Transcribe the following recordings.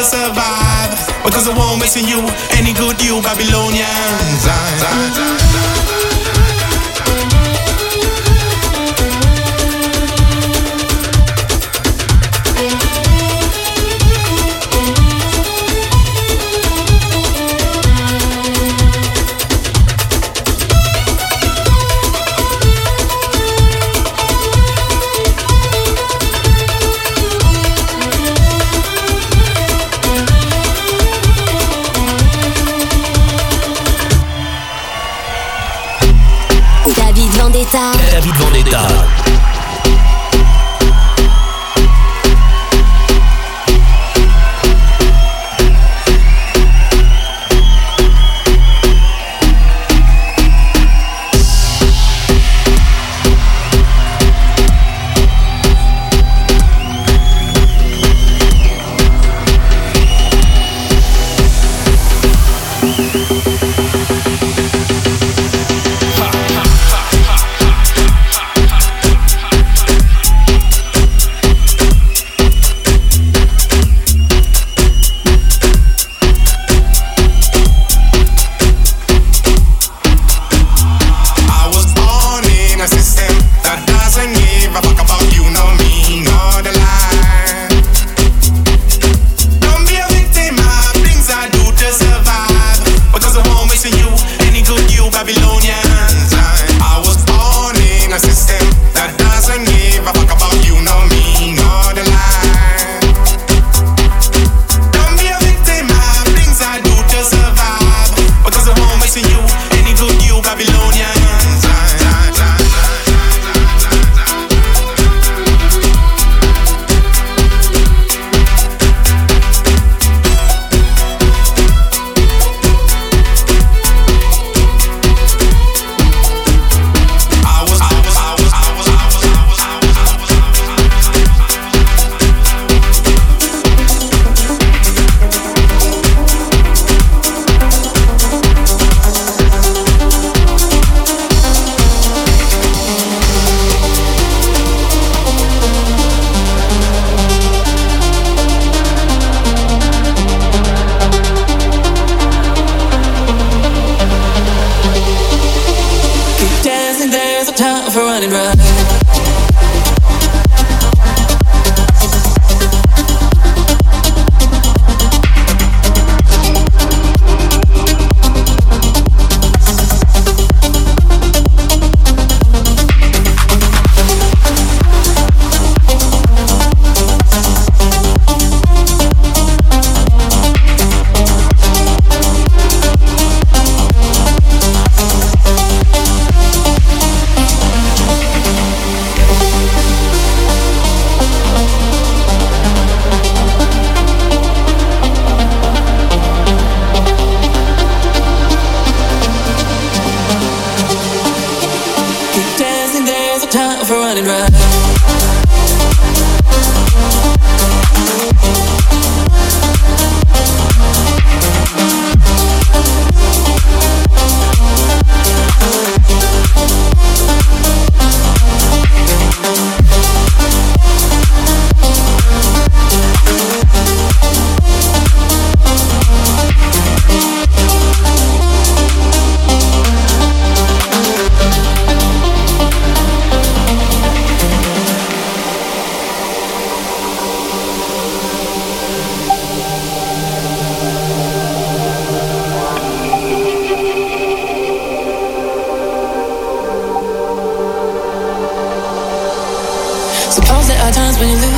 to survive. Because I won't miss you, any good you, Babylonians.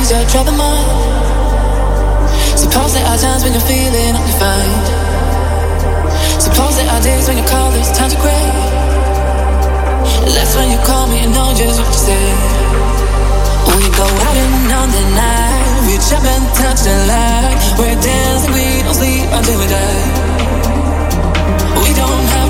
things that trouble mine. Suppose there are times when you're feeling undefined. Suppose there are days when your color's time to gray. That's when you call me and know just what to say. We go out in on the night. we jump and touch the light. We're dancing, we don't sleep until we die. We don't have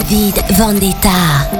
David Vendetta.